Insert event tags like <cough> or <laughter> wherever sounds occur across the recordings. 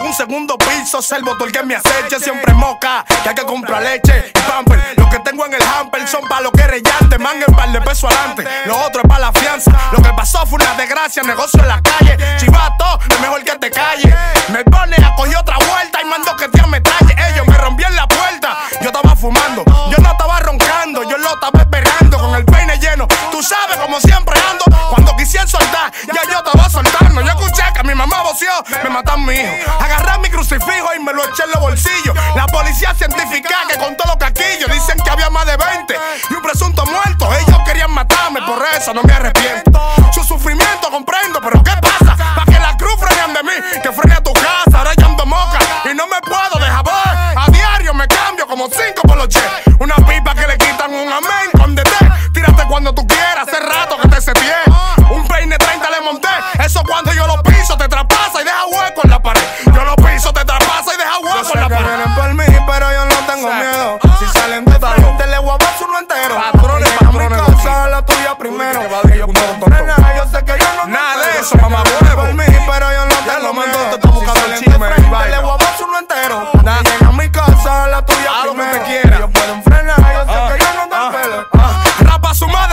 Un segundo piso, servo todo el que me aceche. Siempre moca, que hay que comprar leche y pamper. Lo que tengo en el hamper son pa' lo que rellante. Manga par de peso adelante. Lo otro es pa' la fianza. Lo que pasó fue una desgracia, negocio en la calle. Chivato, es mejor que te calle. Me pone a coger otra vuelta y mando que te me traje. Ellos me rompieron la puerta. Yo estaba fumando, yo no estaba roncando, yo lo estaba esperando con el peine lleno. Tú sabes, como siempre ando. Cuando quisieran soltar, me matan mi hijo. Agarré mi crucifijo y me lo eché en los bolsillos. La policía científica que contó los caquillos dicen que había más de 20 y un presunto muerto. Ellos querían matarme, por eso no me arrepiento. Su sufrimiento comprendo, pero ¿qué pasa? Pa' que la cruz frenan de mí, que frene a tu casa.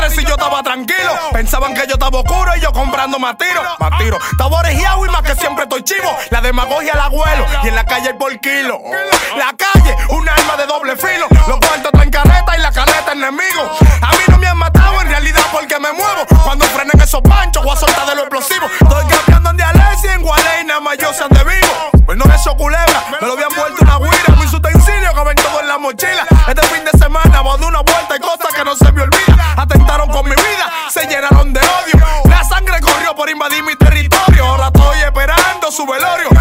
Madre si yo estaba tranquilo. Pensaban que yo estaba oscuro y yo comprando más tiro. Más tiro. Estaba orejeado y más que siempre estoy chivo. La demagogia al abuelo y en la calle el por kilo. La calle, un arma de doble filo. Los cuartos traen careta y la careta enemigo. A mí no me han matado en realidad porque me muevo. Cuando frenen esos panchos, voy a soltar de lo explosivo. Estoy cambiando en Dialesi, en Gualey, nada más yo sean de vivo. Pues no eso culebra, me lo habían vuelto una guira. Mis utensilios ven todo en la mochila. Este fin de semana voy a dar una vuelta y cosas que no se me olvidan. Llenaron de odio. La sangre corrió por invadir mi territorio. Ahora estoy esperando su velorio.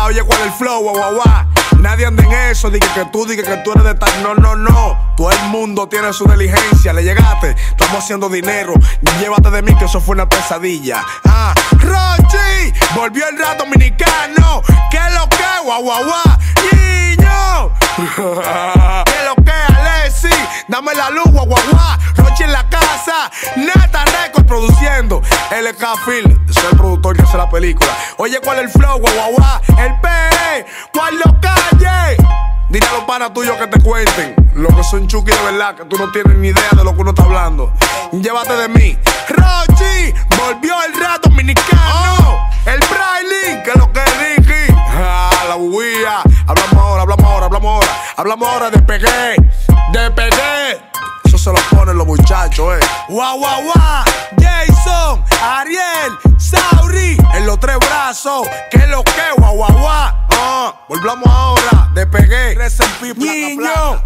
¿Cuál es el flow, guau, guau? Nadie anda en eso, diga que tú, diga que tú eres de tal. No, no, no. Todo el mundo tiene su diligencia. Le llegaste, estamos haciendo dinero. Llévate de mí que eso fue una pesadilla. Ah, Rochi, volvió el rap dominicano. ¿Qué es lo que, guau, guau, guau? Niño. <laughs> ¿Qué es lo que, Alexi? Dame la luz, produciendo. LK Phil, soy el productor que hace la película. Oye, ¿cuál es el flow, guau? El PE, ¿cuál lo calle? Dile a los panas tuyos que te cuenten. Lo que son chuki de verdad, que tú no tienes ni idea de lo que uno está hablando. Llévate de mí. Rochi, volvió el rap dominicano. El Braille, que es lo que es Ricky. Ah, la buguía. Hablamos ahora, hablamos ahora, hablamos ahora. Hablamos ahora de pegué. De pegué. Los muchachos, eh. Guau, guau, guau. Jason, Ariel, Sauri. En los tres brazos. Que es lo que, guau, guau, guau. Ah, volvamos ahora. De pegué. Niño.